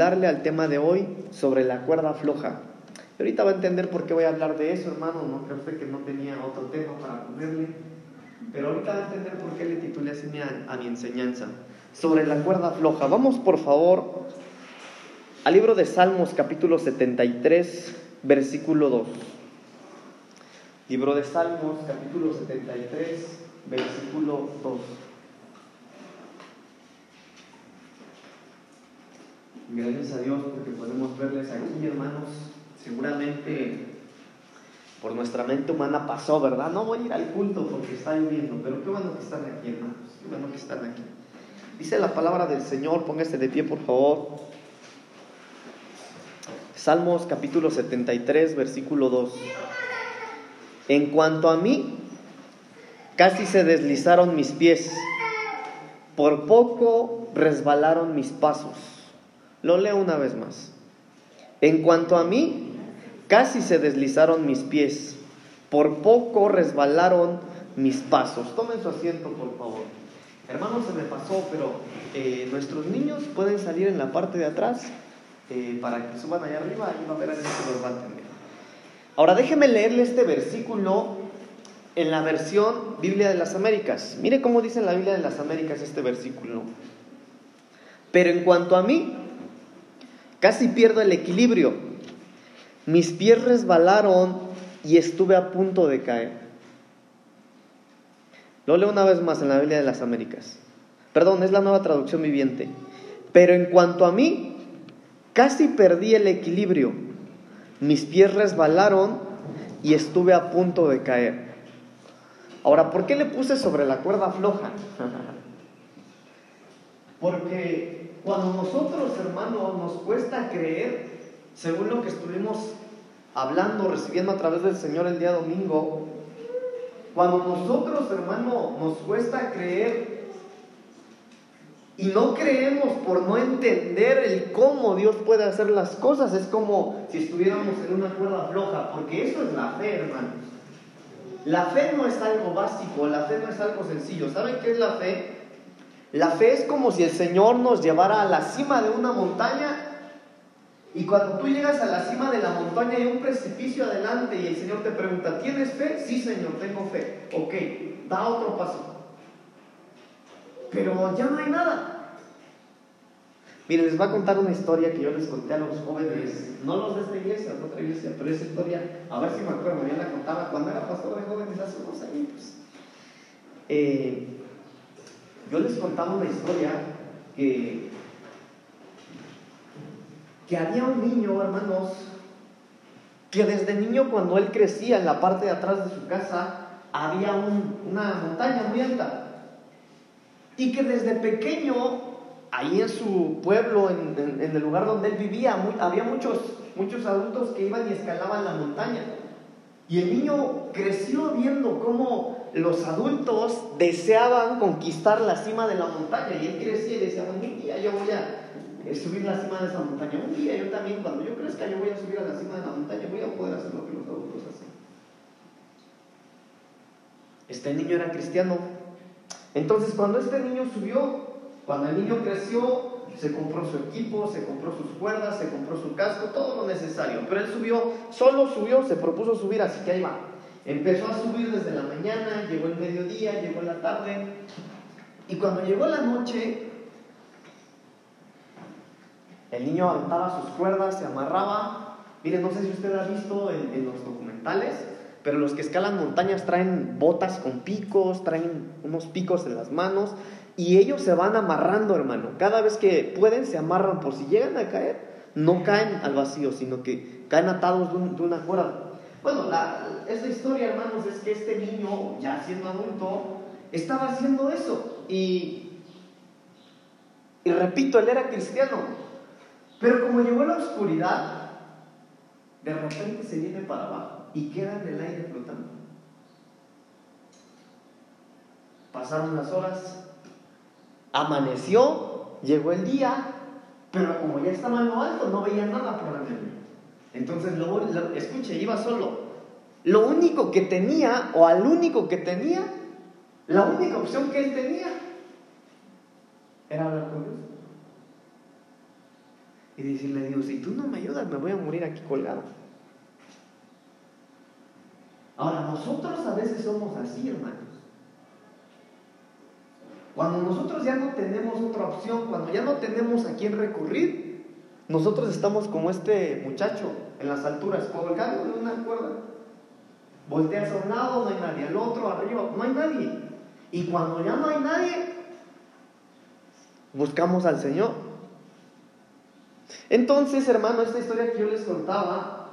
titularle al tema de hoy sobre la cuerda floja. Y ahorita va a entender por qué voy a hablar de eso, hermano. No creo usted que no tenía otro tema para ponerle. Pero ahorita va a entender por qué le titulé así a, a mi enseñanza. Sobre la cuerda floja. Vamos, por favor, al libro de Salmos, capítulo 73, versículo 2. Libro de Salmos, capítulo 73, versículo 2. Gracias a Dios porque podemos verles aquí, hermanos. Seguramente por nuestra mente humana pasó, ¿verdad? No voy a ir al culto porque está lloviendo, pero qué bueno que están aquí, hermanos. Qué bueno que están aquí. Dice la palabra del Señor, póngase de pie, por favor. Salmos capítulo 73, versículo 2. En cuanto a mí, casi se deslizaron mis pies, por poco resbalaron mis pasos. Lo leo una vez más. En cuanto a mí, casi se deslizaron mis pies, por poco resbalaron mis pasos. Tomen su asiento, por favor. Hermanos, se me pasó, pero eh, nuestros niños pueden salir en la parte de atrás eh, para que suban allá arriba y va a ver a si los va a entender. Ahora déjeme leerle este versículo en la versión Biblia de las Américas. Mire cómo dice en la Biblia de las Américas este versículo. Pero en cuanto a mí, casi pierdo el equilibrio. Mis pies resbalaron y estuve a punto de caer. Lo leo una vez más en la Biblia de las Américas. Perdón, es la nueva traducción viviente. Pero en cuanto a mí, casi perdí el equilibrio mis pies resbalaron y estuve a punto de caer. Ahora, ¿por qué le puse sobre la cuerda floja? Porque cuando nosotros, hermanos, nos cuesta creer, según lo que estuvimos hablando, recibiendo a través del Señor el día domingo, cuando nosotros, hermano, nos cuesta creer y no creemos por no entender el cómo Dios puede hacer las cosas. Es como si estuviéramos en una cuerda floja, porque eso es la fe, hermanos. La fe no es algo básico, la fe no es algo sencillo. ¿Saben qué es la fe? La fe es como si el Señor nos llevara a la cima de una montaña y cuando tú llegas a la cima de la montaña hay un precipicio adelante y el Señor te pregunta, ¿tienes fe? Sí, Señor, tengo fe. Ok, da otro paso pero ya no hay nada. Miren, les voy a contar una historia que yo les conté a los jóvenes, no los de esta iglesia, de otra iglesia, pero esa historia, a ver si me acuerdo, ya la contaba cuando era pastor de jóvenes hace unos años. Eh, yo les contaba una historia que, que había un niño, hermanos, que desde niño cuando él crecía en la parte de atrás de su casa, había una montaña muy alta y que desde pequeño, ahí en su pueblo, en, el lugar donde él vivía, había muchos, muchos adultos que iban y escalaban la montaña. Y el niño creció viendo cómo los adultos deseaban conquistar la cima de la montaña. Y él crecía y decía, un día yo voy a subir la cima de esa montaña. Un día yo también, cuando yo crezca, yo voy a subir a la cima de la montaña, voy a poder hacer lo que los adultos hacen. Este niño era cristiano, entonces, cuando este niño subió, cuando el niño creció, se compró su equipo, se compró sus cuerdas, se compró su casco, todo lo necesario. Pero él subió, solo subió, se propuso subir, así que ahí va. Empezó a subir desde la mañana, llegó el mediodía, llegó la tarde. Y cuando llegó la noche, el niño aventaba sus cuerdas, se amarraba. Miren, no sé si usted ha visto en los documentales, pero los que escalan montañas traen botas con picos, traen unos picos en las manos y ellos se van amarrando, hermano. Cada vez que pueden se amarran por si llegan a caer, no caen al vacío, sino que caen atados de, una cuerda. Bueno, la, esta historia, hermanos, es que este niño, ya siendo adulto, estaba haciendo eso. Y, y repito, él era cristiano. Pero como llegó la oscuridad, de repente se viene para abajo y queda en el aire flotando. Pasaron las horas, amaneció, llegó el día, pero como ya estaba en lo alto, no veía nada por la Entonces, lo, escuche, iba solo. Lo único que tenía, o al único que tenía, la única opción que él tenía, era hablar con Dios. y decirle a Dios, si tú no me ayudas, me voy a morir aquí colgado. Ahora, nosotros a veces somos así, hermanos. Cuando nosotros ya no tenemos otra opción, cuando ya no tenemos a quién recurrir, nosotros estamos como este muchacho en las alturas, colgado de una cuerda. Volteas a un lado, no hay nadie, al otro, arriba, no hay nadie. Y cuando ya no hay nadie, buscamos al Señor. Entonces, hermano, esta historia que yo les contaba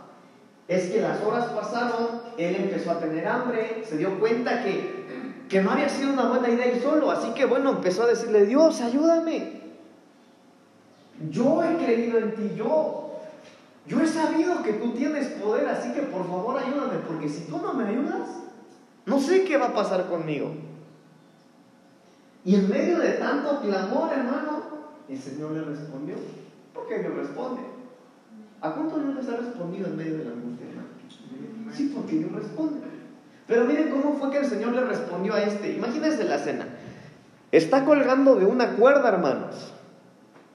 es que las horas pasaron, él empezó a tener hambre, se dio cuenta que, que no había sido una buena idea ir solo, así que bueno, empezó a decirle, Dios, ayúdame. Yo he creído en ti, yo, yo he sabido que tú tienes poder, así que por favor ayúdame, porque si tú no me ayudas, no sé qué va a pasar conmigo. Y en medio de tanto clamor, hermano, el Señor le respondió. ¿Por qué me responde? ¿A cuántos no les ha respondido en medio de la angustia, hermano? Sí, porque Dios responde. Pero miren cómo fue que el Señor le respondió a este. Imagínense la escena. Está colgando de una cuerda, hermanos.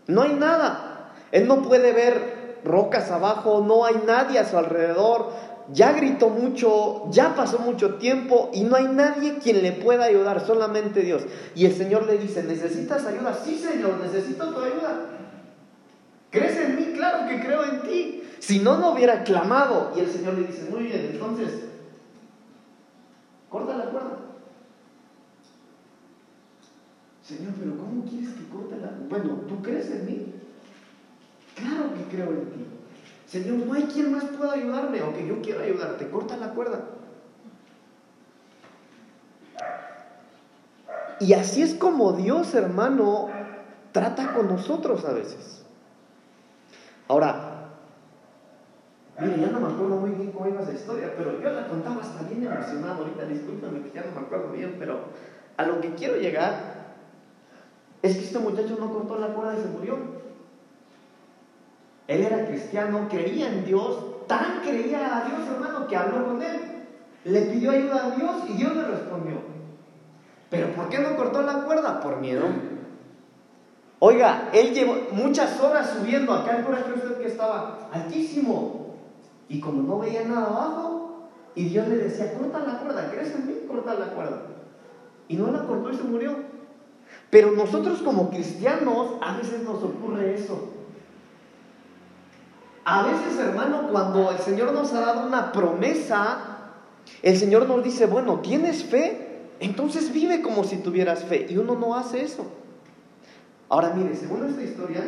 No hay nada. Él no puede ver rocas abajo, no hay nadie a su alrededor, ya gritó mucho, ya pasó mucho tiempo y no hay nadie quien le pueda ayudar, solamente Dios. Y el Señor le dice, ¿necesitas ayuda? Sí, Señor, necesito tu ayuda. ¿Crees en mí? Claro que creo en ti. Si no, no hubiera clamado. Y el Señor le dice, muy bien, entonces, corta la cuerda. Señor, pero ¿cómo quieres que corte la? Bueno, ¿tú crees en mí? Claro que creo en ti. Señor, no hay quien más pueda ayudarme, aunque yo quiero ayudarte, corta la cuerda. Y así es como Dios, hermano, trata con nosotros a veces. Ahora, mire, ya no me acuerdo muy bien cómo iba esa historia, pero yo la contaba hasta bien emocionado ahorita, discúlpame que ya no me acuerdo bien, pero a lo que quiero llegar es que este muchacho no cortó la cuerda y se murió. Él era cristiano, creía en Dios, tan creía a Dios, hermano, que habló con él. Le pidió ayuda a Dios y Dios le respondió. Pero ¿por qué no cortó la cuerda? Por miedo. Oiga, él llevó muchas horas subiendo acá, el corazón usted que estaba altísimo. Y como no veía nada abajo, y Dios le decía, corta la cuerda, ¿crees en mí? Corta la cuerda. Y no la cortó y se murió. Pero nosotros como cristianos, a veces nos ocurre eso. A veces, hermano, cuando el Señor nos ha dado una promesa, el Señor nos dice, bueno, ¿tienes fe? Entonces vive como si tuvieras fe. Y uno no hace eso. Ahora mire, según esta historia,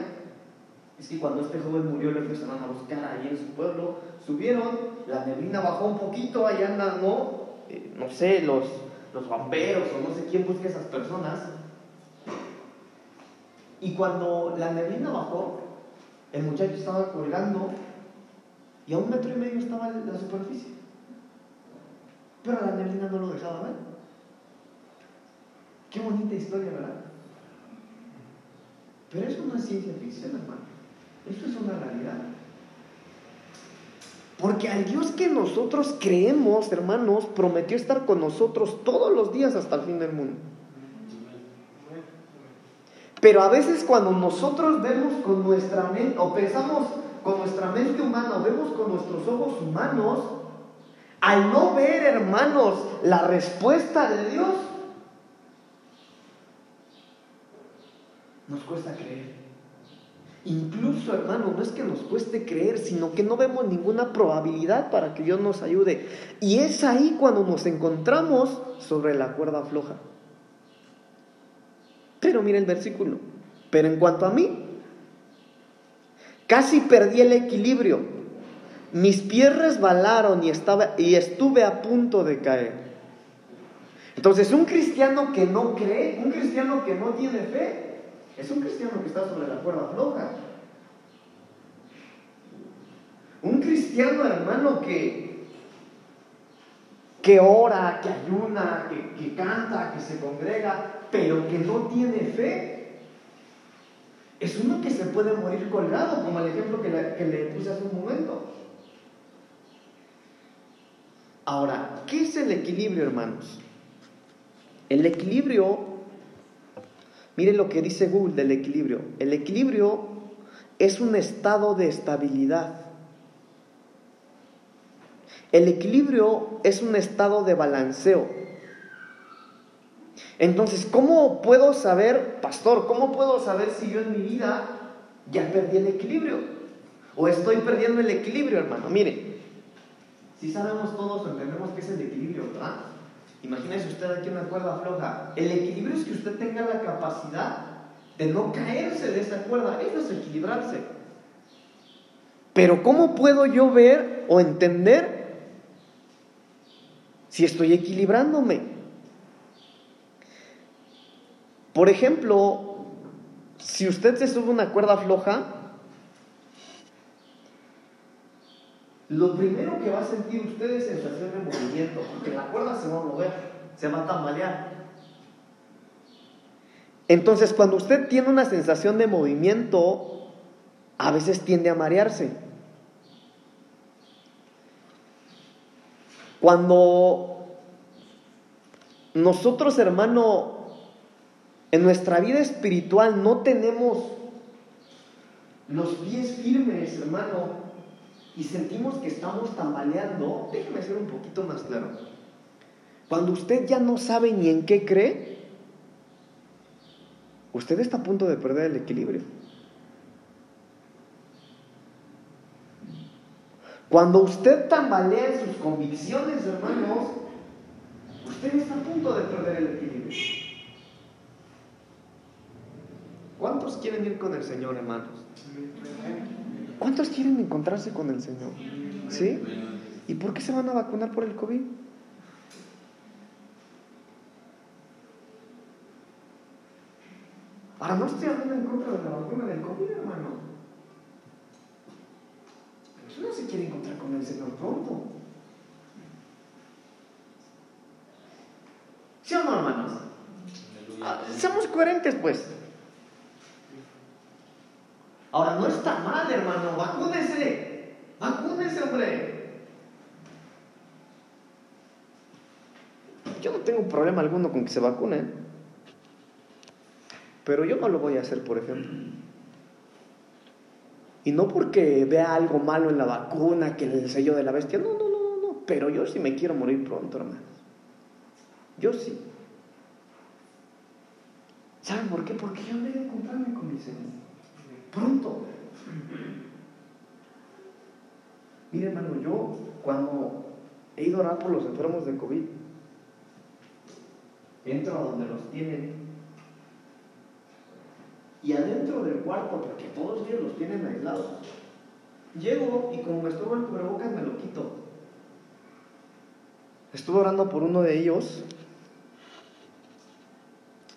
es que cuando este joven murió le empezaron a buscar ahí en su pueblo, subieron, la neblina bajó un poquito, ahí andan, ¿no? Eh, no sé, los, los bomberos o no sé quién busca esas personas. Y cuando la neblina bajó, el muchacho estaba colgando y a un metro y medio estaba la superficie. Pero la neblina no lo dejaba ver. Qué bonita historia, ¿verdad? Pero eso no es ciencia ficción, hermano. Eso es una realidad. Porque al Dios que nosotros creemos, hermanos, prometió estar con nosotros todos los días hasta el fin del mundo. Pero a veces cuando nosotros vemos con nuestra mente, o pensamos con nuestra mente humana, o vemos con nuestros ojos humanos, al no ver, hermanos, la respuesta de Dios, nos cuesta creer. Incluso, hermano, no es que nos cueste creer, sino que no vemos ninguna probabilidad para que Dios nos ayude. Y es ahí cuando nos encontramos sobre la cuerda floja. Pero mira el versículo. Pero en cuanto a mí, casi perdí el equilibrio. Mis pies resbalaron y, estaba, y estuve a punto de caer. Entonces, un cristiano que no cree, un cristiano que no tiene fe, es un cristiano que está sobre la cuerda floja. Un cristiano, hermano, que, que ora, que ayuna, que, que canta, que se congrega, pero que no tiene fe, es uno que se puede morir colgado, como el ejemplo que le, que le puse hace un momento. Ahora, ¿qué es el equilibrio, hermanos? El equilibrio, miren lo que dice Google del equilibrio. El equilibrio es un estado de estabilidad. El equilibrio es un estado de balanceo. Entonces, ¿cómo puedo saber, pastor, cómo puedo saber si yo en mi vida ya perdí el equilibrio? ¿O estoy perdiendo el equilibrio, hermano? Mire, si sabemos todos entendemos qué es el equilibrio, ¿verdad? Imagínese usted aquí una cuerda floja. El equilibrio es que usted tenga la capacidad de no caerse de esa cuerda. Eso es equilibrarse. Pero ¿cómo puedo yo ver o entender si estoy equilibrándome? Por ejemplo, si usted se sube una cuerda floja, lo primero que va a sentir usted es sensación de movimiento, porque la cuerda se va a mover, se va a tambalear. Entonces, cuando usted tiene una sensación de movimiento, a veces tiende a marearse. Cuando nosotros, hermano, en nuestra vida espiritual no tenemos los pies firmes, hermano, y sentimos que estamos tambaleando, déjeme ser un poquito más claro. Cuando usted ya no sabe ni en qué cree, usted está a punto de perder el equilibrio. Cuando usted tambalea en sus convicciones, hermanos, usted está a punto de perder el equilibrio. ¿Cuántos quieren ir con el Señor, hermanos? ¿Cuántos quieren encontrarse con el Señor? ¿Sí? ¿Y por qué se van a vacunar por el COVID? Ahora no estoy hablando en contra de la vacuna del COVID, hermano. Pero no se quiere encontrar con el Señor pronto. ¿Sí o no, hermanos? Ah, seamos coherentes, pues. Ahora, no está mal, hermano, vacúnese. Vacúnese, hombre. Yo no tengo problema alguno con que se vacunen. Pero yo no lo voy a hacer, por ejemplo. Y no porque vea algo malo en la vacuna, que el sello de la bestia. No, no, no, no. Pero yo sí me quiero morir pronto, hermanos. Yo sí. ¿Saben por qué? Porque yo me de encontrarme con mi Señor pronto. Mire, hermano, yo cuando he ido a orar por los enfermos de COVID, entro a donde los tienen y adentro del cuarto, porque todos ellos los tienen aislados, llego y como me estuvo el cubrebocas me lo quito. Estuve orando por uno de ellos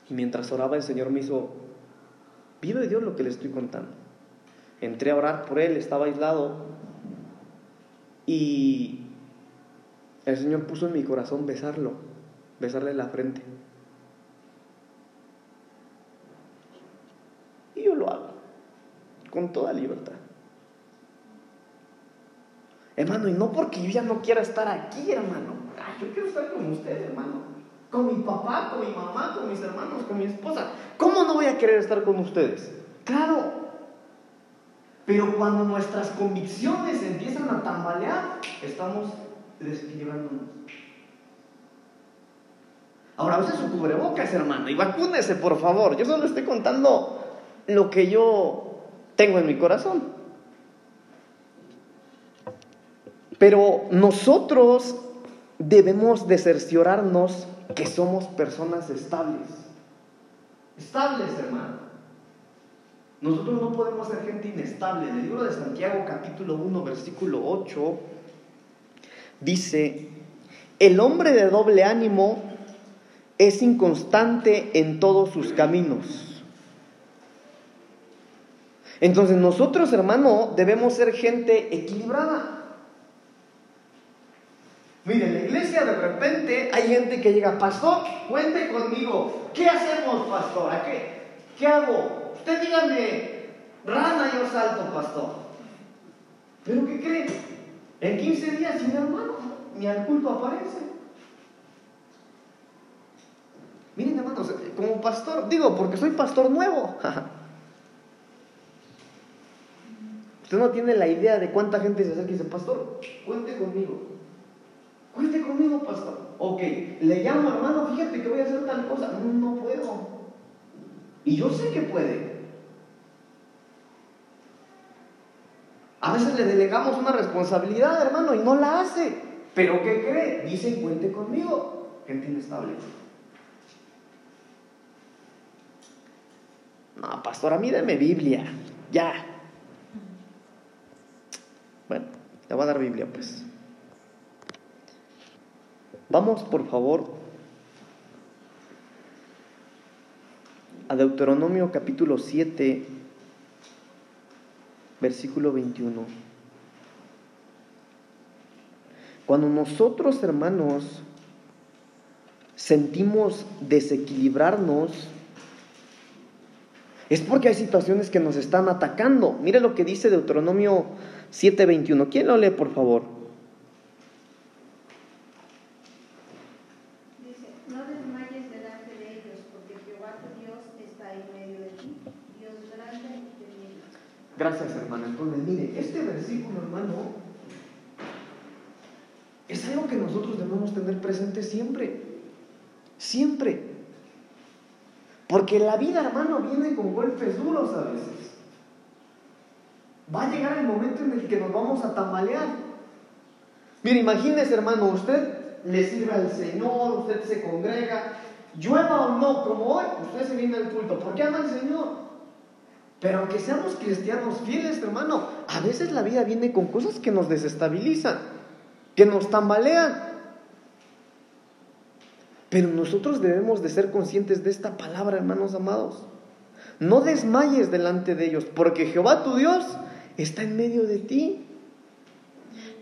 y mientras oraba el Señor me hizo Vive Dios lo que le estoy contando. Entré a orar por él, estaba aislado y el Señor puso en mi corazón besarlo, besarle la frente. Y yo lo hago, con toda libertad. Hermano, y no porque yo ya no quiera estar aquí, hermano. yo quiero estar con usted, hermano con mi papá, con mi mamá, con mis hermanos, con mi esposa. ¿Cómo no voy a querer estar con ustedes? Claro. Pero cuando nuestras convicciones empiezan a tambalear, estamos desequilibrándonos. Ahora use su cubrebocas, hermano, y vacúnese, por favor. Yo solo estoy contando lo que yo tengo en mi corazón. Pero nosotros debemos de cerciorarnos que somos personas estables. Estables, hermano. Nosotros no podemos ser gente inestable. El libro de Santiago capítulo 1 versículo 8 dice, el hombre de doble ánimo es inconstante en todos sus caminos. Entonces nosotros, hermano, debemos ser gente equilibrada. Mire, en la iglesia de repente hay gente que llega, pastor, cuente conmigo. ¿Qué hacemos, pastor? ¿A qué? ¿Qué hago? Usted dígame, rana yo salto, pastor. ¿Pero qué cree? En 15 días sin hermano, ni al culto aparece. Miren, hermanos, como pastor, digo, porque soy pastor nuevo. Usted no tiene la idea de cuánta gente se acerca y dice, pastor, cuente conmigo. Cuente conmigo, pastor. Ok, le llamo hermano, fíjate que voy a hacer tal cosa. No, puedo. Y yo sé que puede. A veces le delegamos una responsabilidad, hermano, y no la hace. Pero ¿qué cree? Dice, cuente conmigo. Gente inestable. No, pastora, míreme Biblia. Ya. Bueno, le voy a dar Biblia, pues. Vamos, por favor, a Deuteronomio capítulo 7, versículo 21. Cuando nosotros, hermanos, sentimos desequilibrarnos, es porque hay situaciones que nos están atacando. Mire lo que dice Deuteronomio 7:21. ¿Quién lo lee, por favor? Dice, no desmayes delante de ellos, porque Jehová tu Dios está en medio de ti, Dios grande y temible. Gracias, hermano. Entonces, mire, este versículo, hermano, es algo que nosotros debemos tener presente siempre. Siempre. Porque la vida, hermano, viene con golpes duros a veces. Va a llegar el momento en el que nos vamos a tambalear. Mire, imagínese, hermano, usted le sirve al Señor, usted se congrega, llueva o no, como hoy, usted se viene al culto. ¿Por qué ama al Señor? Pero aunque seamos cristianos fieles, hermano, a veces la vida viene con cosas que nos desestabilizan, que nos tambalean. Pero nosotros debemos de ser conscientes de esta palabra, hermanos amados. No desmayes delante de ellos, porque Jehová tu Dios está en medio de ti.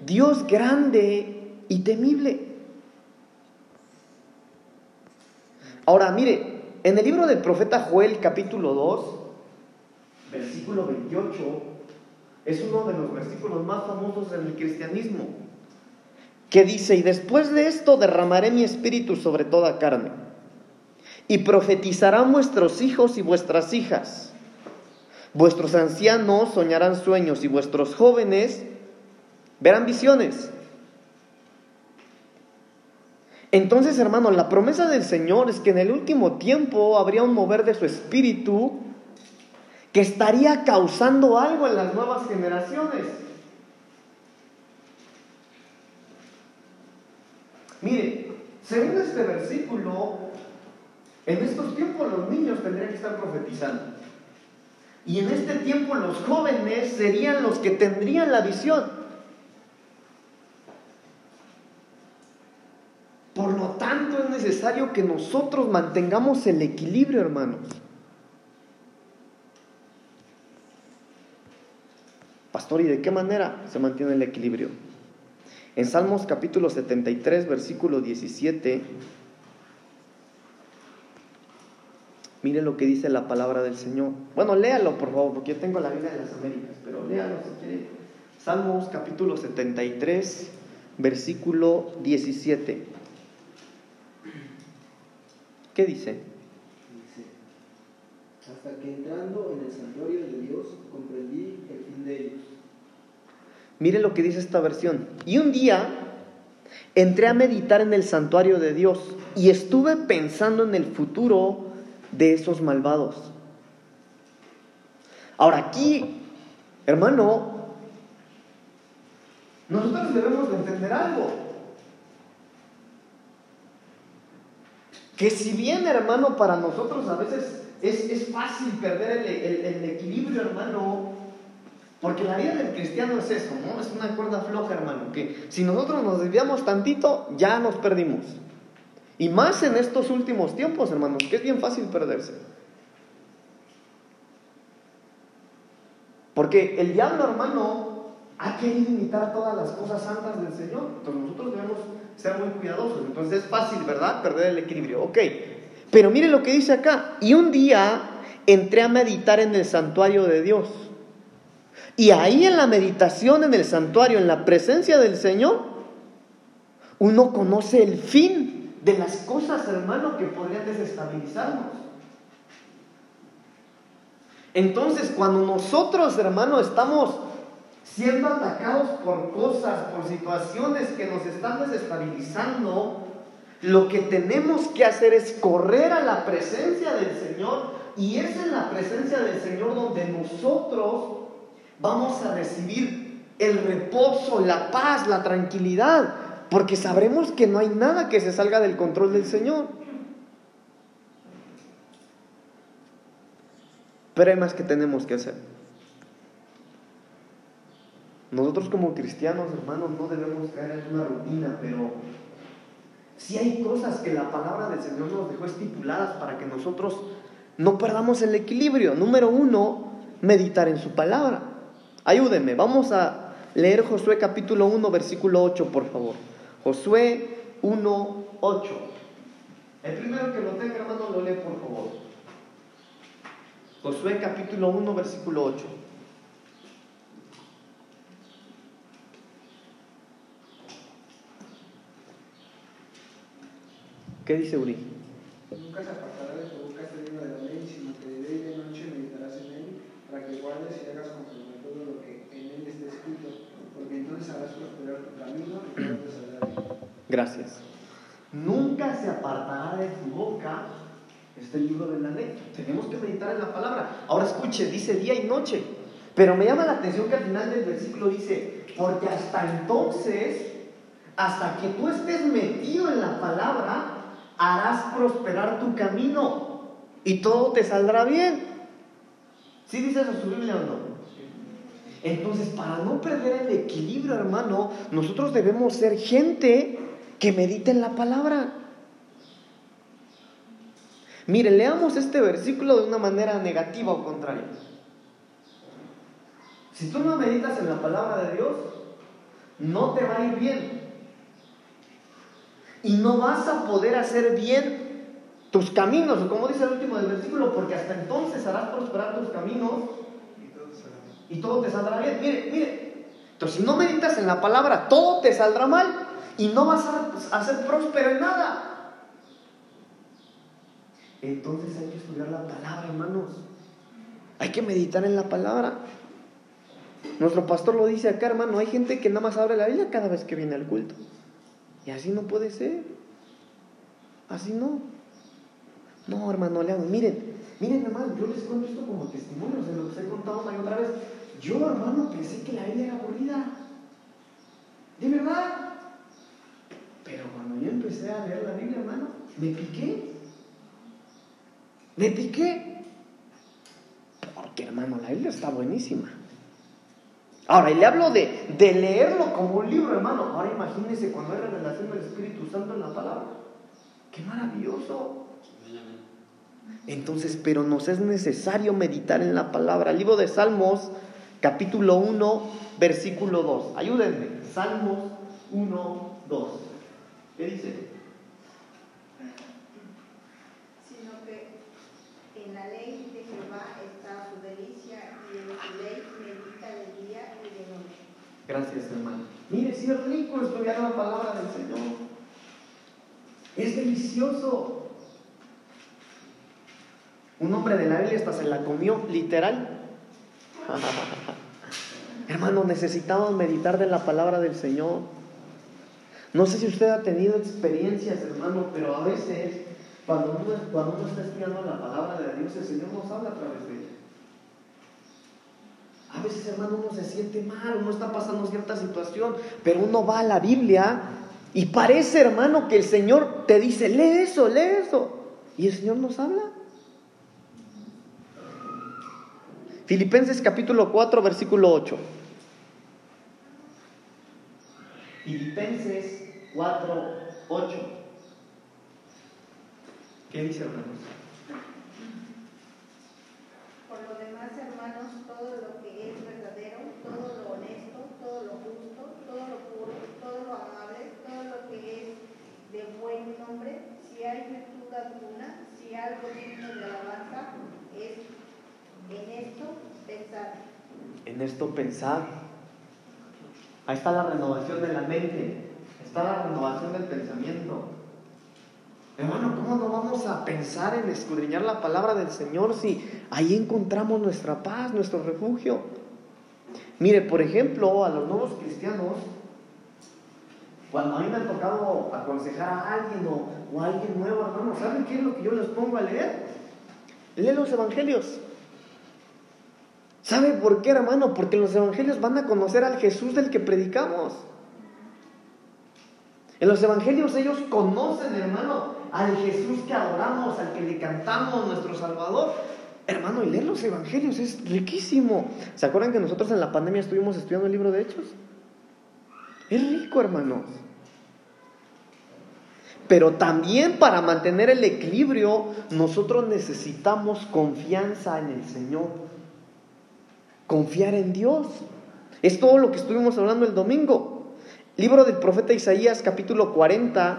Dios grande y temible. Ahora, mire, en el libro del profeta Joel capítulo 2, versículo 28, es uno de los versículos más famosos en el cristianismo que dice, y después de esto derramaré mi espíritu sobre toda carne, y profetizarán vuestros hijos y vuestras hijas, vuestros ancianos soñarán sueños y vuestros jóvenes verán visiones. Entonces, hermano, la promesa del Señor es que en el último tiempo habría un mover de su espíritu que estaría causando algo en las nuevas generaciones. Mire, según este versículo, en estos tiempos los niños tendrían que estar profetizando. Y en este tiempo los jóvenes serían los que tendrían la visión. Por lo tanto es necesario que nosotros mantengamos el equilibrio, hermanos. Pastor, ¿y de qué manera se mantiene el equilibrio? En Salmos capítulo 73, versículo 17, mire lo que dice la palabra del Señor. Bueno, léalo por favor, porque yo tengo la Biblia de las Américas, pero léalo si quiere. Salmos capítulo 73, versículo 17. ¿Qué dice? Hasta que entrando en el santuario de Dios comprendí el fin de ellos. Mire lo que dice esta versión. Y un día entré a meditar en el santuario de Dios y estuve pensando en el futuro de esos malvados. Ahora aquí, hermano, nosotros debemos de entender algo. Que si bien, hermano, para nosotros a veces es, es fácil perder el, el- equilibrio, hermano, porque la vida del cristiano es eso, ¿no? Es una cuerda floja, hermano, que si nosotros nos desviamos tantito, ya nos perdimos. Y más en estos últimos tiempos, hermanos, que es bien fácil perderse. Porque el diablo, hermano, ha querido imitar todas las cosas santas del Señor. Entonces nosotros debemos ser muy cuidadosos. Entonces es fácil, ¿verdad? Perder el equilibrio. Ok. Pero mire lo que dice acá. Y un día entré a meditar en el santuario de Dios. Y ahí en la meditación, en el santuario, en la presencia del Señor, uno conoce el fin de las cosas, hermano, que podrían desestabilizarnos. Entonces, cuando nosotros, hermano, estamos siendo atacados por cosas, por situaciones que nos están desestabilizando, lo que tenemos que hacer es correr a la presencia del Señor y es en la presencia del Señor donde nosotros vamos a recibir el reposo, la paz, la tranquilidad, porque sabremos que no hay nada que se salga del control del Señor. Pero hay más que tenemos que hacer. Nosotros como cristianos, hermanos, no debemos caer en una rutina, pero si hay cosas que la palabra del Señor nos dejó estipuladas para que nosotros no perdamos el equilibrio. Número uno, meditar en su palabra. Ayúdenme, vamos a leer Josué capítulo 1, versículo 8, por favor. Josué 1, 8. El primero que lo tenga, hermano, lo lee, por favor. Josué capítulo 1, versículo 8. ¿Qué dice Uri? Nunca se apartará de tu boca este libro de la ley, sino que de día y de noche meditarás en él, para que guardes y hagas conforme todo lo que en él está escrito, porque entonces harás prosperar tu camino y todo te saldrá bien. Gracias. Nunca se apartará de tu boca este libro de la ley. Tenemos que meditar en la palabra. Ahora escuche, dice día y noche. Pero me llama la atención que al final del versículo dice, porque hasta entonces, hasta que tú estés metido en la palabra, harás prosperar tu camino y todo te saldrá bien. ¿Sí dice eso su Biblia o no? Entonces, para no perder el equilibrio, hermano, nosotros debemos ser gente que medite en la palabra. Mire, leamos este versículo de una manera negativa o contraria. Si tú no meditas en la palabra de Dios, no te va a ir bien y no vas a poder hacer bien tus caminos, como dice el último del versículo, porque hasta entonces harás prosperar tus caminos y todo te saldrá bien. Mire, mire. Entonces, si no meditas en la palabra, todo te saldrá mal y no vas a, ser próspero en nada. Entonces hay que estudiar la palabra, hermanos. Hay que meditar en la palabra. Nuestro pastor lo dice acá, hermano. Hay gente que nada más abre la Biblia cada vez que viene al culto. Y así no puede ser. Así no. No, hermano León, miren, miren hermano, yo les cuento esto como testimonio, se los he contado una y otra vez. Yo, hermano, pensé que la Biblia era aburrida. De verdad. Pero cuando yo empecé a leer la Biblia, hermano, me piqué. Me piqué. Porque, hermano, la Biblia está buenísima. Ahora, y le hablo de, de leerlo como un libro, hermano. Ahora imagínese cuando hay revelación del Espíritu Santo en la palabra. ¡Qué maravilloso! Entonces, pero nos es necesario meditar en la palabra. El libro de Salmos, capítulo 1, versículo 2. Ayúdenme. Salmos 1, 2. ¿Qué dice? Sino que en la ley de Jehová está su delicia y en su ley medita de día y de noche. Gracias, hermano. Mire, si es rico estudiar la palabra del Señor. Es delicioso. Un hombre de la Biblia hasta se la comió, literal. Hermano, necesitamos meditar de la palabra del Señor. No sé si usted ha tenido experiencias, hermano, pero a veces cuando uno, cuando uno está estudiando la palabra de Dios, el Señor nos habla a través de ella. Veces, hermano, uno se siente mal, uno está pasando cierta situación, pero uno va a la Biblia y parece, hermano, que el Señor te dice, lee eso, lee eso. Y el Señor nos habla. Filipenses capítulo 4, versículo 8. Filipenses 4, 8. ¿Qué dice, hermanos? Por lo demás, hermanos, todo lo que es verdadero, todo lo honesto, todo lo justo, todo lo puro, todo lo amable, todo lo que es de buen nombre, si hay virtud alguna, si algo digno de alabanza, es en esto pensar. En esto pensar. Ahí está la renovación de la mente, está la renovación del pensamiento. Hermano, ¿cómo no vamos a pensar en escudriñar la palabra del Señor si ahí encontramos nuestra paz, nuestro refugio? Mire, por ejemplo, a los nuevos cristianos, cuando a mí me ha tocado aconsejar a alguien o, a alguien nuevo, hermano, ¿saben qué es lo que yo les pongo a leer? Lee los evangelios. ¿Sabe por qué, hermano? Porque los evangelios van a conocer al Jesús del que predicamos. En los evangelios ellos conocen, hermano, al Jesús que adoramos, al que le cantamos, nuestro Salvador. Hermano, y leer los evangelios es riquísimo. ¿Se acuerdan que nosotros en la pandemia estuvimos estudiando el libro de Hechos? Es rico, hermanos. Pero también para mantener el equilibrio, nosotros necesitamos confianza en el Señor. Confiar en Dios. Es todo lo que estuvimos hablando el domingo. Libro del profeta Isaías, capítulo 40,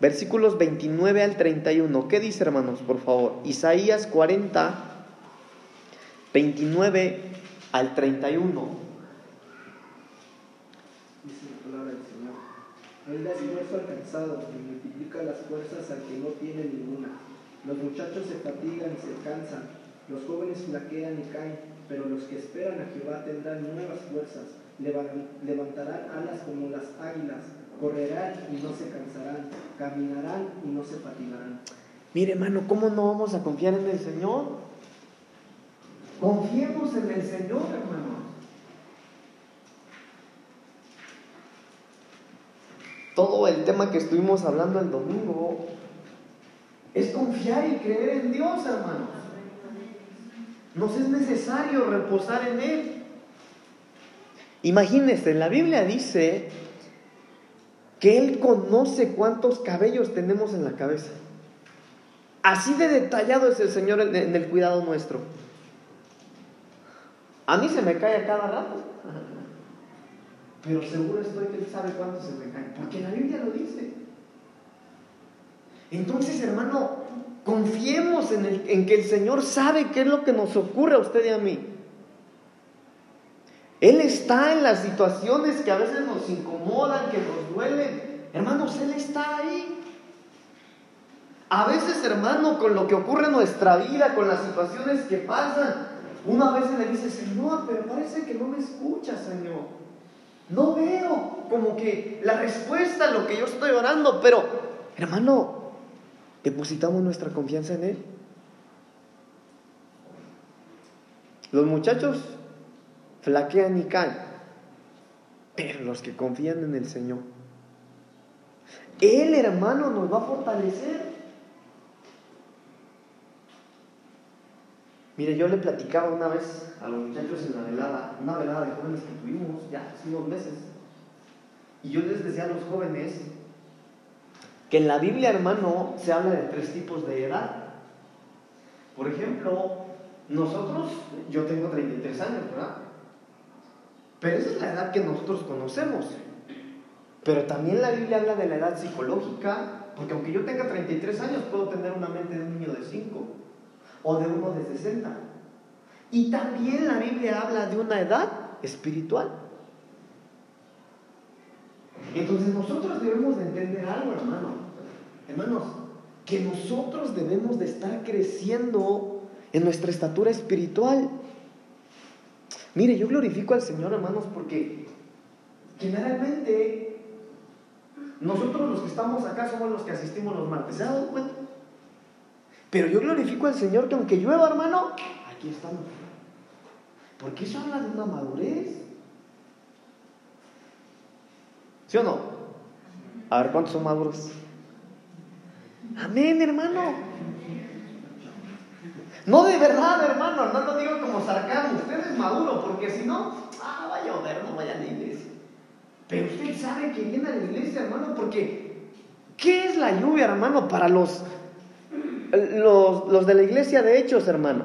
versículos 29 al 31. ¿Qué dice, hermanos, por favor? Isaías 40, 29 al 31. Él da esfuerzo al cansado y multiplica las fuerzas al que no tiene ninguna. Los muchachos se fatigan y se cansan, los jóvenes flaquean y caen, pero los que esperan a Jehová tendrán nuevas fuerzas, levantarán alas como las águilas, correrán y no se cansarán, caminarán y no se fatigarán. Mire, hermano, ¿cómo no vamos a confiar en el Señor? Confiemos en el Señor, hermano. Todo el tema que estuvimos hablando el domingo es confiar y creer en Dios, hermanos. Nos es necesario reposar en Él. Imagínense, la Biblia dice que Él conoce cuántos cabellos tenemos en la cabeza. Así de detallado es el Señor en el cuidado nuestro. A mí se me cae a cada rato pero seguro estoy que Él sabe cuánto se me cae, porque la Biblia lo dice. Entonces, hermano, confiemos en, el, en que el Señor sabe qué es lo que nos ocurre a usted y a mí. Él está en las situaciones que a veces nos incomodan, que nos duelen. Hermanos, Él está ahí. A veces, hermano, con lo que ocurre en nuestra vida, con las situaciones que pasan, una vez le dice, Señor, pero parece que no me escucha, Señor. No veo como que la respuesta a lo que yo estoy orando, pero hermano, depositamos nuestra confianza en Él. Los muchachos flaquean y caen, pero los que confían en el Señor, Él hermano nos va a fortalecer. Mire, yo le platicaba una vez a los muchachos en la velada, una velada de jóvenes que tuvimos ya hace unos meses. Y yo les decía a los jóvenes que en la Biblia, hermano, se habla de tres tipos de edad. Por ejemplo, nosotros, yo tengo 33 años, ¿verdad? Pero esa es la edad que nosotros conocemos. Pero también la Biblia habla de la edad psicológica, porque aunque yo tenga 33 años, puedo tener una mente de un niño de 5 o de uno de 60. Y también la Biblia habla de una edad espiritual. Entonces nosotros debemos de entender algo, hermano. Hermanos, que nosotros debemos de estar creciendo en nuestra estatura espiritual. Mire, yo glorifico al Señor, hermanos, porque generalmente nosotros los que estamos acá somos los que asistimos los martes. ¿Se dado cuenta? Pero yo glorifico al Señor que aunque llueva, hermano, aquí estamos. Porque eso habla de una madurez. ¿Sí o no? A ver, ¿cuántos son maduros? Amén, hermano. No de verdad, hermano, no lo digo como sarcasmo. Usted es maduro, porque si no, ah, vaya a llover, no vaya a la iglesia. Pero usted sabe que viene a la iglesia, hermano, porque ¿qué es la lluvia, hermano, para los los, de la iglesia de hechos, hermano.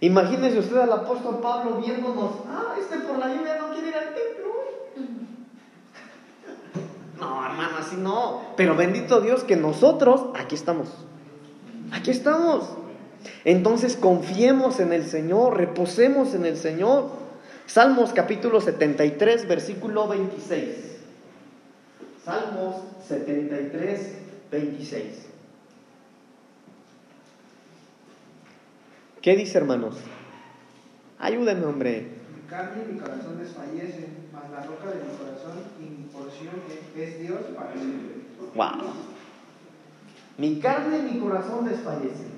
Imagínese usted al apóstol Pablo viéndonos, ah, este por la lluvia no quiere ir al templo. No, hermano, así no. Pero bendito Dios que nosotros, aquí estamos. Aquí estamos. Entonces confiemos en el Señor, reposemos en el Señor. Salmos capítulo 73, versículo 26. Salmos 73, 26. ¿Qué dice, hermanos? Ayúdenme, hombre. Mi carne y mi corazón desfallecen, mas la roca de mi corazón y mi porción es Dios para siempre. Wow. Mi carne y mi corazón desfallecen.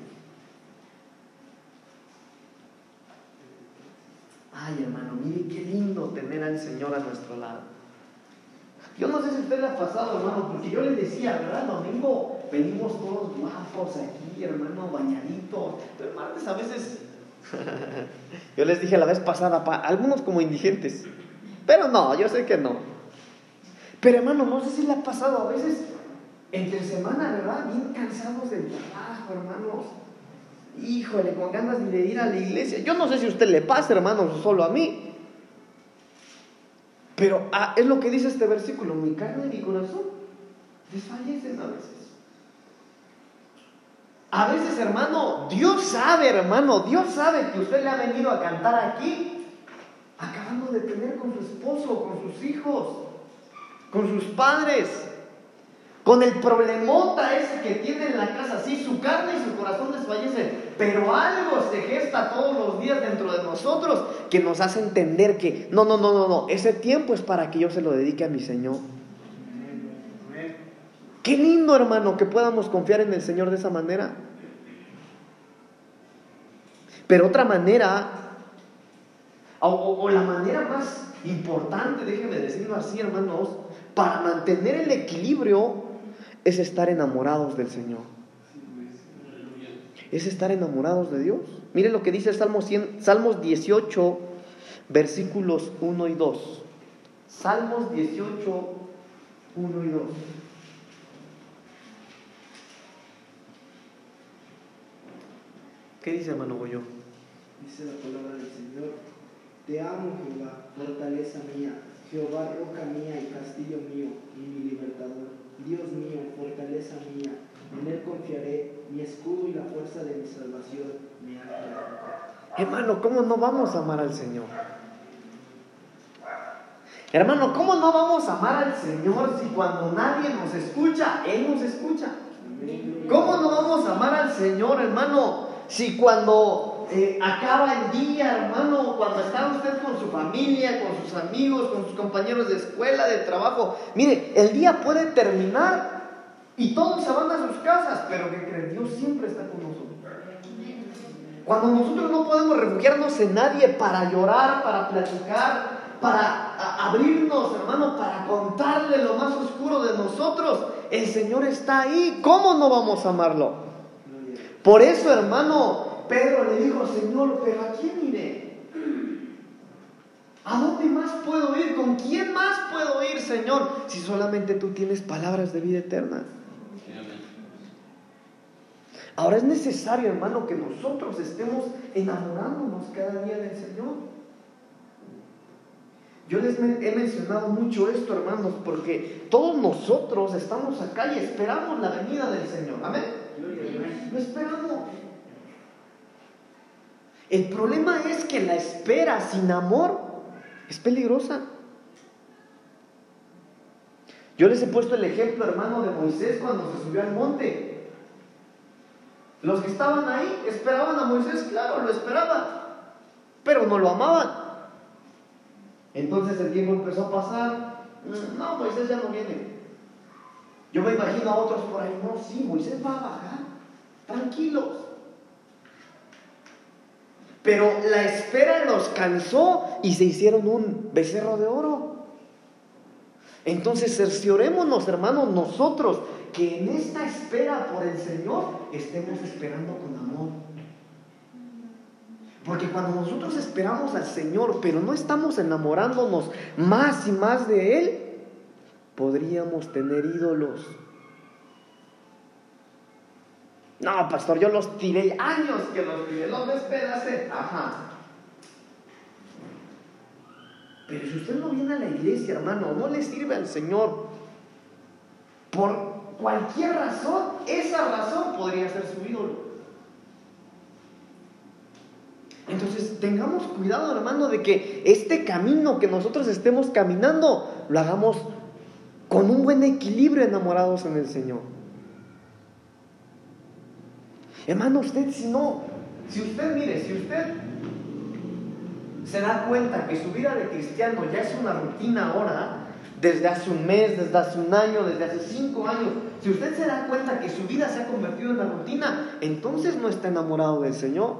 Ay, hermano, mire qué lindo tener al Señor a nuestro lado. Yo no sé si usted le ha pasado, hermano, porque yo le decía, ¿verdad? Domingo venimos todos guapos aquí, hermano, bañaditos. Pero martes a veces, yo les dije la vez pasada, algunos como indigentes. Pero no, yo sé que no. Pero hermano, no sé si le ha pasado a veces entre semana, ¿verdad? Bien cansados del trabajo, hermanos. Híjole, con ganas de ir a la iglesia. Yo no sé si a usted le pasa, hermanos, solo a mí. Pero ah, es lo que dice este versículo, mi carne y mi corazón desfallecen a veces. A veces, hermano, Dios sabe, hermano, Dios sabe que usted le ha venido a cantar aquí, acabando de tener con su esposo, con sus hijos, con sus padres, con el problemota ese que tiene en la casa, sí, su carne y su corazón desfallecen, pero algo se gesta todos los días dentro de nosotros que nos hace entender que no, no, no, no, no, ese tiempo es para que yo se lo dedique a mi Señor. Qué lindo, hermano, que podamos confiar en el Señor de esa manera. Pero otra manera, o, o la manera más importante, déjeme decirlo así, hermanos, para mantener el equilibrio es estar enamorados del Señor. Es estar enamorados de Dios. Mire lo que dice Salmos, Salmos 18, versículos 1 y 2. Salmos 18, 1 y 2. ¿Qué dice hermano Goyo? Dice la palabra del Señor. Te amo, Jehová, fortaleza mía, Jehová, roca mía y castillo mío, y mi libertador. Dios mío, fortaleza mía, en Él confiaré, mi escudo y la fuerza de mi salvación me Hermano, ¿cómo no vamos a amar al Señor? Hermano, ¿cómo no vamos a amar al Señor si cuando nadie nos escucha, Él nos escucha? ¿Cómo no vamos a amar al Señor, hermano, si cuando eh, acaba el día, hermano, cuando está usted con su familia, con sus amigos, con sus compañeros de escuela, de trabajo, mire, el día puede terminar y todos se van a sus casas, pero que creen, Dios siempre está con nosotros. Cuando nosotros no podemos refugiarnos en nadie para llorar, para platicar, para abrirnos, hermano, para contarle lo más oscuro de nosotros, el Señor está ahí. ¿Cómo no vamos a amarlo? Por eso, hermano, Pedro le dijo, Señor, pero ¿a quién iré? ¿A dónde más puedo ir? ¿Con quién más puedo ir, Señor? Si solamente tú tienes palabras de vida eterna. Ahora es necesario, hermano, que nosotros estemos enamorándonos cada día del Señor. Yo les he mencionado mucho esto, hermanos, porque todos nosotros estamos acá y esperamos la venida del Señor. Amén. Lo esperamos. El problema es que la espera sin amor es peligrosa. Yo les he puesto el ejemplo, hermano, de Moisés cuando se subió al monte. Los que estaban ahí esperaban a Moisés, claro, lo esperaban, pero no lo amaban. Entonces el tiempo empezó a pasar, mm, no, Moisés ya no viene. Yo me imagino a otros por ahí, no, sí, Moisés va a bajar, tranquilos. Pero la espera los cansó y se hicieron un becerro de oro. Entonces cerciorémonos, hermanos, nosotros que en esta espera por el Señor estemos esperando con amor. Porque cuando nosotros esperamos al Señor, pero no estamos enamorándonos más y más de Él, podríamos tener ídolos. No, pastor, yo los tiré años que los tiré, los despedacé. Ajá. Pero si usted no viene a la iglesia, hermano, no le sirve al Señor por cualquier razón, esa razón podría ser su ídolo. Entonces tengamos cuidado, hermano, de que este camino que nosotros estemos caminando lo hagamos con un buen equilibrio enamorados en el Señor. Hermano, usted si no, Si usted, mire, si usted se da cuenta que su vida de cristiano ya es una rutina ahora, desde hace un mes, desde hace un año, desde hace cinco años, si usted se da cuenta que su vida se ha convertido en una rutina, entonces no está enamorado del Señor.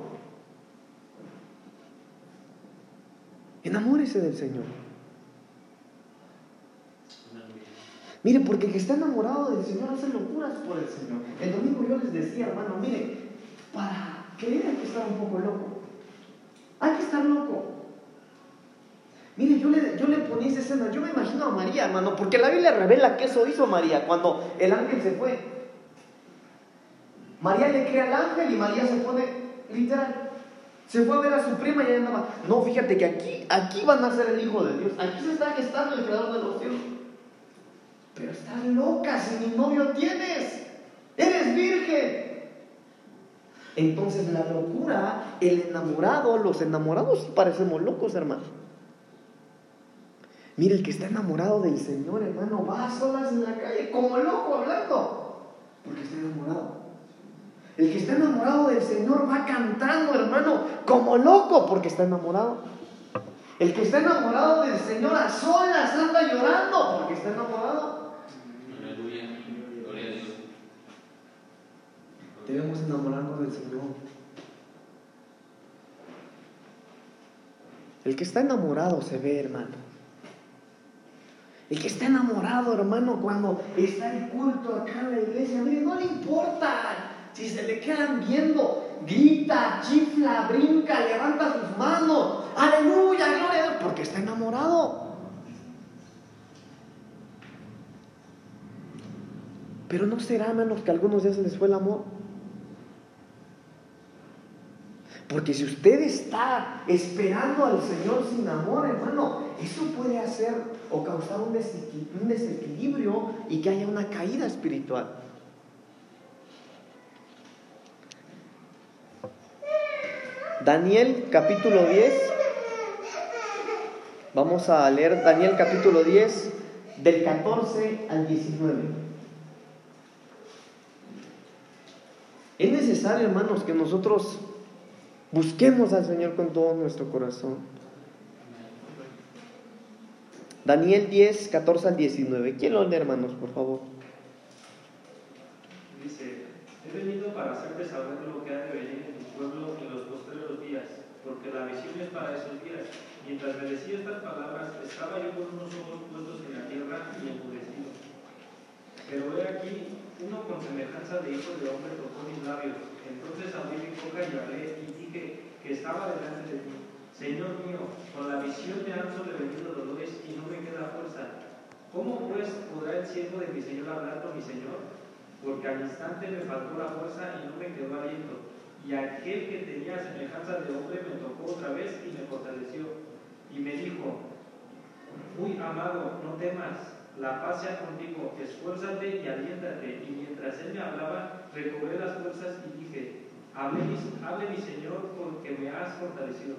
Enamórese del Señor. Mire, porque el que está enamorado del Señor hace locuras por el Señor. El domingo yo les decía, hermano, mire, para creer hay que estar un poco loco. Hay que estar loco. Mire, yo le, yo le ponía esa escena, yo me imagino a María, hermano, porque la Biblia revela que eso hizo María cuando el ángel se fue. María le crea al ángel y María se pone, literal, se fue a ver a su prima y ella andaba. No, fíjate que aquí, aquí va a nacer el Hijo de Dios, aquí se está gestando el creador de los cielos. Pero estás loca si mi novio tienes, eres virgen. Entonces la locura, el enamorado, los enamorados parecemos locos, hermano. Mire, el que está enamorado del Señor, hermano, va a solas en la calle como loco hablando, porque está enamorado. El que está enamorado del Señor va cantando, hermano, como loco, porque está enamorado. El que está enamorado del Señor a solas anda llorando, porque está enamorado. Aleluya, gloria a Dios. Debemos enamorarnos del Señor. El que está enamorado se ve, hermano. El que está enamorado, hermano, cuando está el culto acá en la iglesia, mire, no le importa si se le quedan viendo, grita, chifla, brinca, levanta sus manos, aleluya, gloria a Dios, porque está enamorado. Pero no será, hermanos, que algunos ya se les fue el amor. Porque si usted está esperando al Señor sin amor, hermano, eso puede hacer o causar un desequilibrio y que haya una caída espiritual. Daniel capítulo 10. Vamos a leer Daniel capítulo 10 del 14 al 19. Es necesario, hermanos, que nosotros busquemos al Señor con todo nuestro corazón. Daniel 10, 14 al 19. ¿Quién lo lee, hermanos, por favor? Dice, he venido para hacerte saber lo que ha de venir en tu pueblo en los posteriores días, porque la visión es para esos días. Mientras me decía estas palabras, estaba yo con unos ojos puestos en la tierra y enmudecido. Pero he aquí, uno con semejanza de hijo de hombre tocó mis labios. Entonces abrí mi boca y hablé y que estaba delante de ti Señor mío, con la visión me han sobrevenido dolores y no me queda fuerza. ¿Cómo pues podrá el siervo de mi Señor hablar con mi Señor? Porque al instante me faltó la fuerza y no me quedó aliento. Y aquel que tenía semejanza de hombre me tocó otra vez y me fortaleció. Y me dijo, muy amado, no temas, la paz sea contigo, esfuérzate y aliéntate. Y mientras él me hablaba, recobré las fuerzas y dije, hable mi, hable mi Señor porque me has fortalecido.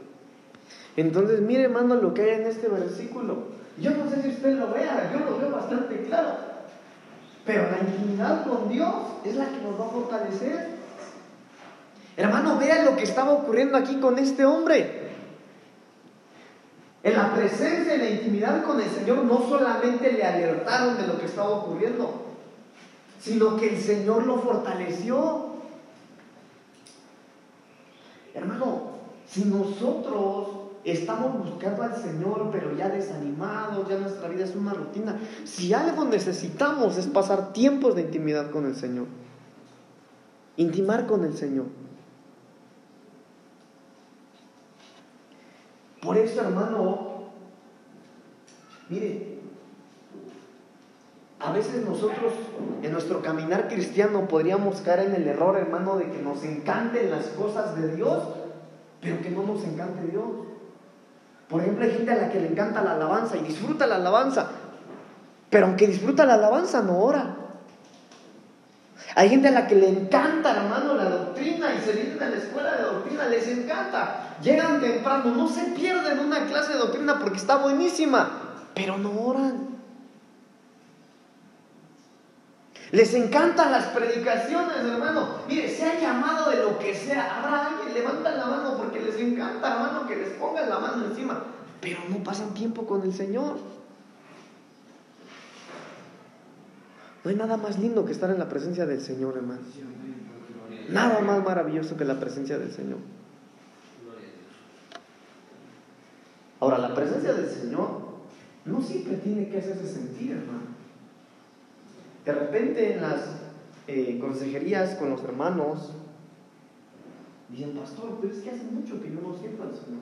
Entonces, mire hermano lo que hay en este versículo. Yo no sé si usted lo vea, yo lo veo bastante claro. Pero la intimidad con Dios es la que nos va a fortalecer. Hermano, vea lo que estaba ocurriendo aquí con este hombre. En la presencia y la intimidad con el Señor no solamente le alertaron de lo que estaba ocurriendo, sino que el Señor lo fortaleció. Hermano, si nosotros estamos buscando al Señor, pero ya desanimados, ya nuestra vida es una rutina. Si algo necesitamos es pasar tiempos de intimidad con el Señor, intimar con el Señor. Por eso, hermano, mire, a veces nosotros en nuestro caminar cristiano podríamos caer en el error, hermano, de que nos encanten las cosas de Dios, pero que no nos encante Dios. Por ejemplo, hay gente a la que le encanta la alabanza y disfruta la alabanza, pero aunque disfruta la alabanza, no ora. Hay gente a la que le encanta, hermano, la doctrina y se vienen a la escuela de doctrina, les encanta. Llegan temprano, no se pierden una clase de doctrina porque está buenísima, pero no oran. Les encantan las predicaciones, hermano. Mire, se ha llamado de lo que sea. Habrá alguien, levantan la mano porque les encanta, hermano, que les pongan la mano encima. Pero no pasan tiempo con el Señor. No hay nada más lindo que estar en la presencia del Señor, hermano. Nada más maravilloso que la presencia del Señor. Ahora, la presencia del Señor no siempre tiene que hacerse sentir, hermano. De repente en las eh, consejerías con los hermanos, dicen, pastor, pero es que hace mucho que yo no siento al Señor.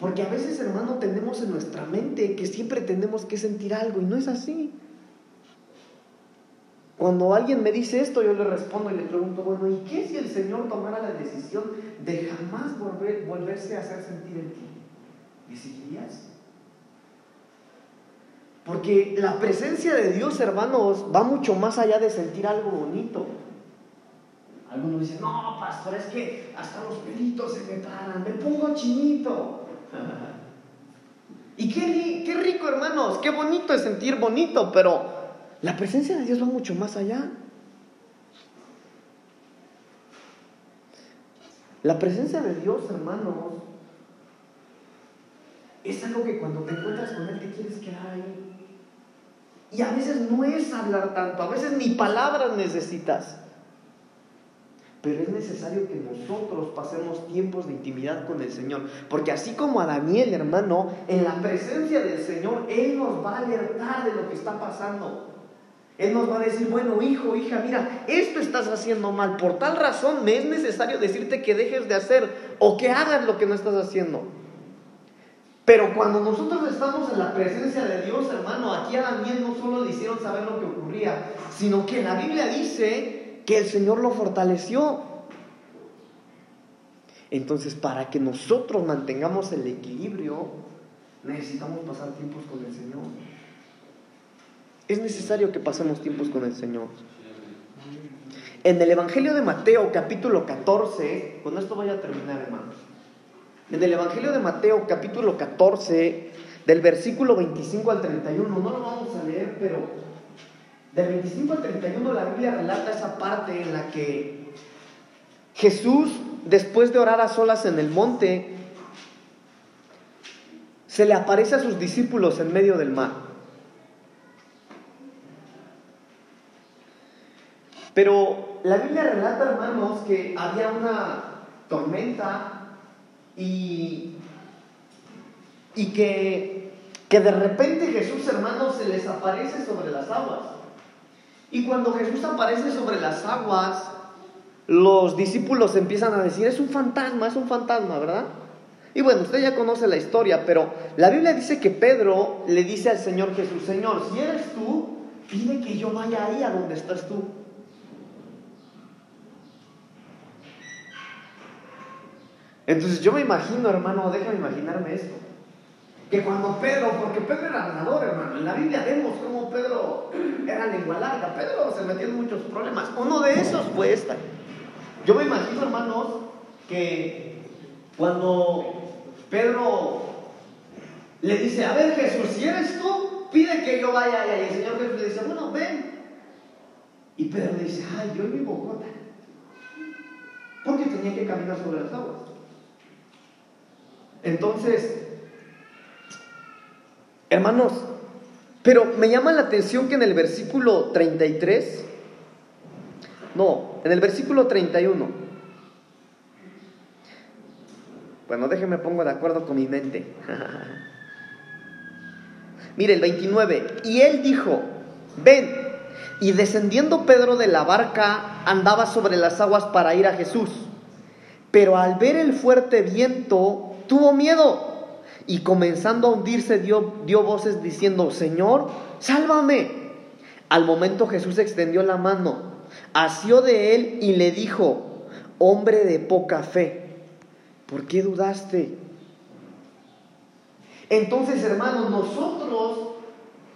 Porque a veces, hermano, tenemos en nuestra mente que siempre tenemos que sentir algo y no es así. Cuando alguien me dice esto, yo le respondo y le pregunto, bueno, ¿y qué si el Señor tomara la decisión de jamás volver, volverse a hacer sentir en ti? ¿Decidirías? Porque la presencia de Dios, hermanos, va mucho más allá de sentir algo bonito. Algunos dicen, no, pastor, es que hasta los pelitos se me paran, me pongo chinito. y qué, qué rico, hermanos, qué bonito es sentir bonito, pero la presencia de Dios va mucho más allá. La presencia de Dios, hermanos, es algo que cuando te encuentras con Él te quieres quedar ahí. Y a veces no es hablar tanto, a veces ni palabras necesitas. Pero es necesario que nosotros pasemos tiempos de intimidad con el Señor. Porque así como a Daniel, hermano, en la presencia del Señor, Él nos va a alertar de lo que está pasando. Él nos va a decir, bueno, hijo, hija, mira, esto estás haciendo mal. Por tal razón me es necesario decirte que dejes de hacer o que hagas lo que no estás haciendo. Pero cuando nosotros estamos en la presencia de Dios, hermano, aquí a Daniel no solo le hicieron saber lo que ocurría, sino que la Biblia dice que el Señor lo fortaleció. Entonces, para que nosotros mantengamos el equilibrio, necesitamos pasar tiempos con el Señor. Es necesario que pasemos tiempos con el Señor. En el Evangelio de Mateo, capítulo 14, con esto voy a terminar, hermanos. En el Evangelio de Mateo, capítulo 14, del versículo 25 al 31, no lo vamos a leer, pero del 25 al 31 la Biblia relata esa parte en la que Jesús, después de orar a solas en el monte, se le aparece a sus discípulos en medio del mar. Pero la Biblia relata, hermanos, que había una tormenta y, y que, que de repente Jesús, hermanos, se les aparece sobre las aguas. Y cuando Jesús aparece sobre las aguas, los discípulos empiezan a decir, es un fantasma, es un fantasma, ¿verdad? Y bueno, usted ya conoce la historia, pero la Biblia dice que Pedro le dice al Señor Jesús, Señor, si eres tú, pide que yo vaya ahí a donde estás tú. Entonces yo me imagino, hermano, déjame imaginarme esto. Que cuando Pedro, porque Pedro era ganador, hermano, en la Biblia vemos cómo Pedro era lengua larga, Pedro se metió en muchos problemas. Uno de esos fue esta. Yo me imagino, hermanos, que cuando Pedro le dice, a ver Jesús, si eres tú, pide que yo vaya allá. Y el Señor Jesús le dice, bueno, ven. Y Pedro le dice, ay, yo mi bocota. Porque tenía que caminar sobre las aguas. Entonces, hermanos, pero me llama la atención que en el versículo 33, no, en el versículo 31, bueno, déjenme pongo de acuerdo con mi mente. Mire, el 29, y él dijo, ven, y descendiendo Pedro de la barca, andaba sobre las aguas para ir a Jesús. Pero al ver el fuerte viento, tuvo miedo y comenzando a hundirse dio, dio voces diciendo, Señor, sálvame. Al momento Jesús extendió la mano, asió de él y le dijo, hombre de poca fe, ¿por qué dudaste? Entonces, hermanos, nosotros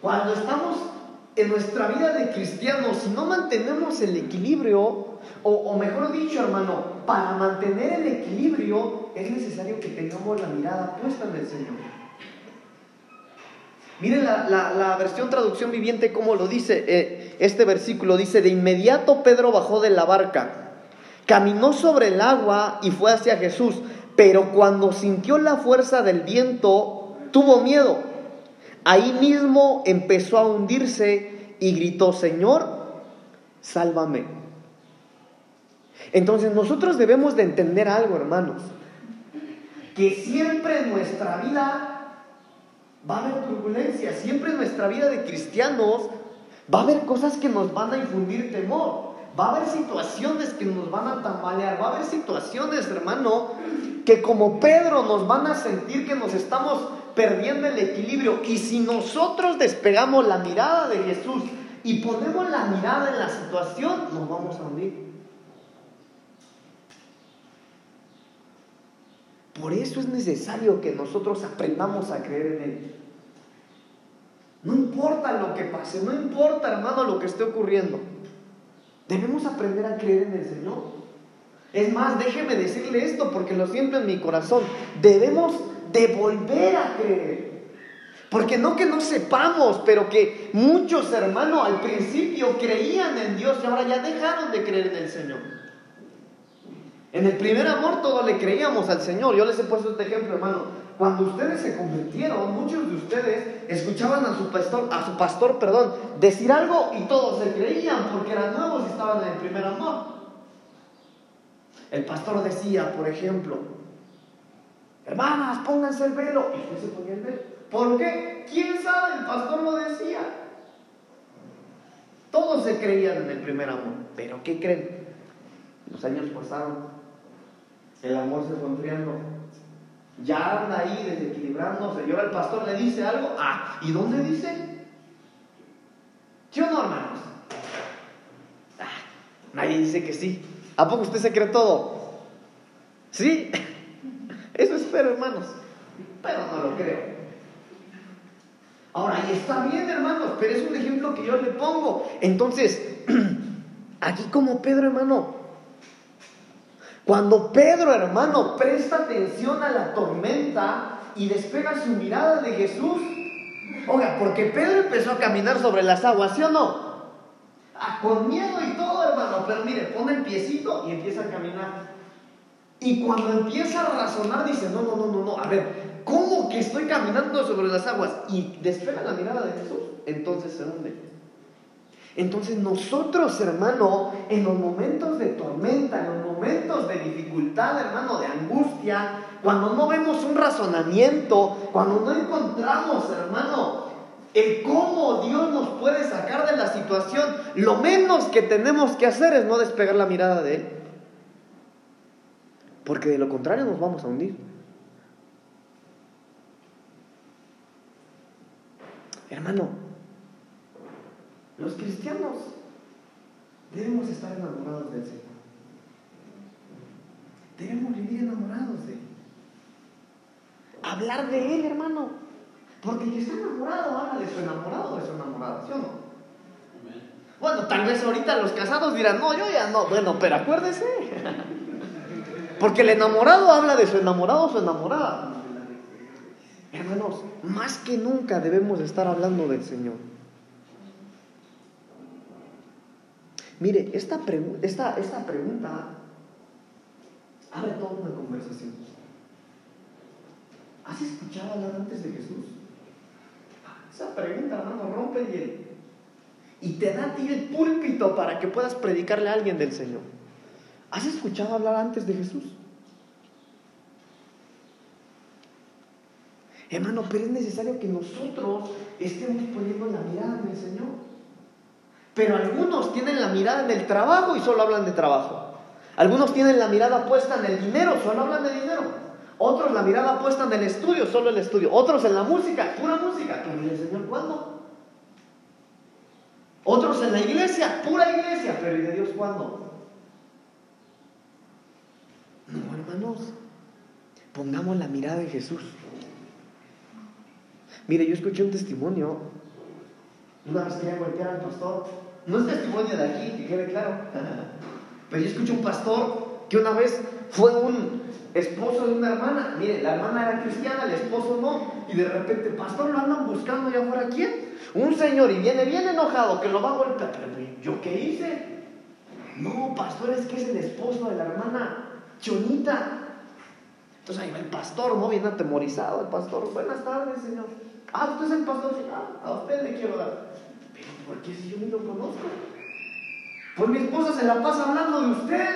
cuando estamos en nuestra vida de cristianos, si no mantenemos el equilibrio, o, mejor dicho, hermano, para mantener el equilibrio es necesario que tengamos la mirada puesta en el Señor. Miren la, versión traducción viviente como lo dice. eh, este versículo dice, de inmediato Pedro bajó de la barca, caminó sobre el agua y fue hacia Jesús, pero cuando sintió la fuerza del viento, tuvo miedo. Ahí mismo empezó a hundirse y gritó, Señor, sálvame. Entonces nosotros debemos de entender algo, hermanos, que siempre en nuestra vida va a haber turbulencia, siempre en nuestra vida de cristianos va a haber cosas que nos van a infundir temor, va a haber situaciones que nos van a tambalear, va a haber situaciones, hermano, que como Pedro nos van a sentir que nos estamos perdiendo el equilibrio y si nosotros despegamos la mirada de Jesús y ponemos la mirada en la situación, nos vamos a hundir. Por eso es necesario que nosotros aprendamos a creer en Él. No importa lo que pase, no importa, hermano, lo que esté ocurriendo. Debemos aprender a creer en el Señor. Es más, déjeme decirle esto porque lo siento en mi corazón. Debemos de volver a creer. Porque no que no sepamos, pero que muchos hermanos al principio creían en Dios y ahora ya dejaron de creer en el Señor. En el primer amor todos le creíamos al Señor. Yo les he puesto este ejemplo, hermano. Cuando ustedes se convirtieron, muchos de ustedes escuchaban a su pastor, a su pastor, perdón, decir algo y todos se creían porque eran nuevos y estaban en el primer amor. El pastor decía, por ejemplo, hermanas, pónganse el velo. Y usted se ponía el velo. ¿Por qué? ¿Quién sabe? El pastor lo decía. Todos se creían en el primer amor. Pero ¿qué creen? Los años pasaron. El amor se fue enfriando. Ya anda ahí desequilibrándose. Y ahora el pastor le dice algo. Ah, ¿y dónde dice? ¿Sí o no, hermanos? Ah, nadie dice que sí. ¿A poco usted se cree todo? ¿Sí? Eso espero, hermanos. Pero no lo creo. Ahora, y está bien, hermanos, pero es un ejemplo que yo le pongo. Entonces, aquí como Pedro, hermano, cuando Pedro, hermano, presta atención a la tormenta y despega su mirada de Jesús, oiga, porque Pedro empezó a caminar sobre las aguas, ¿sí o no? Ah, con miedo y todo, hermano, pero mire, pone el piecito y empieza a caminar. Y cuando empieza a razonar, dice, no, no, no, no, no, a ver, ¿cómo que estoy caminando sobre las aguas? Y despega la mirada de Jesús, entonces se hunde. Entonces nosotros, hermano, en los momentos de tormenta, en los momentos de dificultad, hermano, de angustia, cuando no vemos un razonamiento, cuando no encontramos, hermano, el cómo Dios nos puede sacar de la situación, lo menos que tenemos que hacer es no despegar la mirada de Él. Porque de lo contrario nos vamos a hundir. Hermano, los cristianos debemos estar enamorados del Señor. Debemos vivir enamorados de Él. Hablar de Él, hermano. Porque el que está enamorado habla de su enamorado o de su enamorada, ¿sí o no? Bueno, tal vez ahorita los casados dirán, no, yo ya no. Bueno, pero acuérdese. Porque el enamorado habla de su enamorado o su enamorada. Hermanos, más que nunca debemos estar hablando del Señor. Mire, esta, pregu- esta, esta pregunta abre toda una conversación. ¿Has escuchado hablar antes de Jesús? Esa pregunta, hermano, rompe el hielo. Y te da a ti el púlpito para que puedas predicarle a alguien del Señor. ¿Has escuchado hablar antes de Jesús? Hermano, pero es necesario que nosotros estemos poniendo la mirada en el Señor. Pero algunos tienen la mirada en el trabajo y solo hablan de trabajo. Algunos tienen la mirada puesta en el dinero, solo hablan de dinero. Otros la mirada puesta en el estudio, solo el estudio. Otros en la música, pura música. Pero ¿y el Señor cuándo? Otros en la iglesia, pura iglesia. Pero ¿y de Dios cuándo? No, hermanos. Pongamos la mirada en Jesús. Mire, yo escuché un testimonio. Una vez quería golpear al pastor. No es testimonio de aquí, que quede claro. Pero yo escuché un pastor que una vez fue un, esposo de una hermana. Mire, la hermana era cristiana, el esposo no. Y de repente, pastor, lo andan buscando allá afuera. ¿Quién? Un señor y viene bien enojado que lo va a golpear. Pero, ¿yo qué hice? No, pastor, es que es el esposo de la hermana Chonita. Entonces ahí va el pastor, ¿no? Bien atemorizado el pastor. Buenas tardes, señor. Ah, usted es el pastor. Ah, a usted le quiero dar. Pero ¿por qué si yo ni lo conozco? Pues mi esposa se la pasa hablando de usted.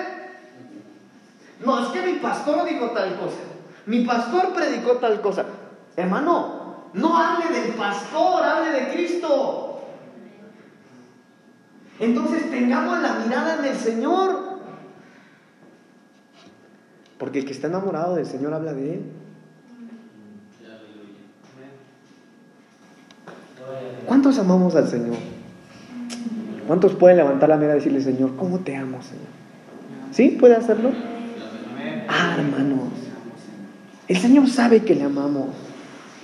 No, es que mi pastor dijo tal cosa. Mi pastor predicó tal cosa. Hermano, no hable del pastor, hable de Cristo. Entonces tengamos la mirada en el Señor. Porque el que está enamorado del Señor habla de Él. ¿Cuántos amamos al Señor? ¿Cuántos pueden levantar la mirada y decirle, Señor, ¿cómo te amo, Señor? ¿Sí? ¿Puede hacerlo? Ah, hermanos. El Señor sabe que le amamos.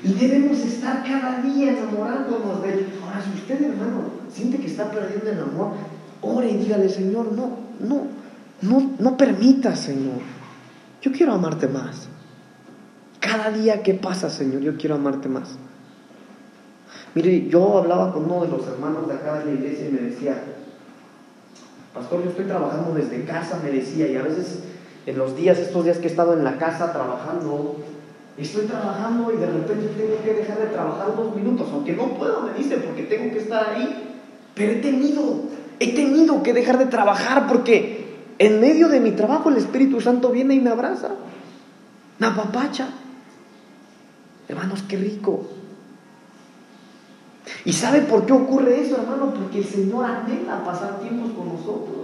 Y debemos estar cada día enamorándonos de Él. Ahora, si usted, hermano, siente que está perdiendo el amor, ore y dígale, Señor, no, no, no, no permita, Señor. Yo quiero amarte más. Cada día que pasa, Señor, yo quiero amarte más. Mire, yo hablaba con uno de los hermanos de acá de la iglesia y me decía, pastor, yo estoy trabajando desde casa, me decía, y a veces en los días, estos días que he estado en la casa trabajando, estoy trabajando y de repente tengo que dejar de trabajar dos minutos, aunque no puedo, me dice, porque tengo que estar ahí, pero he tenido, he tenido que dejar de trabajar porque en medio de mi trabajo el Espíritu Santo viene y me abraza, me apapacha. Hermanos, qué rico. ¿Y sabe por qué ocurre eso, hermano? Porque el Señor anhela pasar tiempos con nosotros.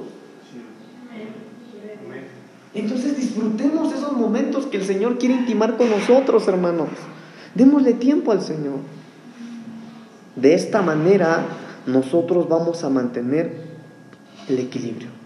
Entonces disfrutemos esos momentos que el Señor quiere intimar con nosotros, hermanos. Démosle tiempo al Señor. De esta manera nosotros vamos a mantener el equilibrio.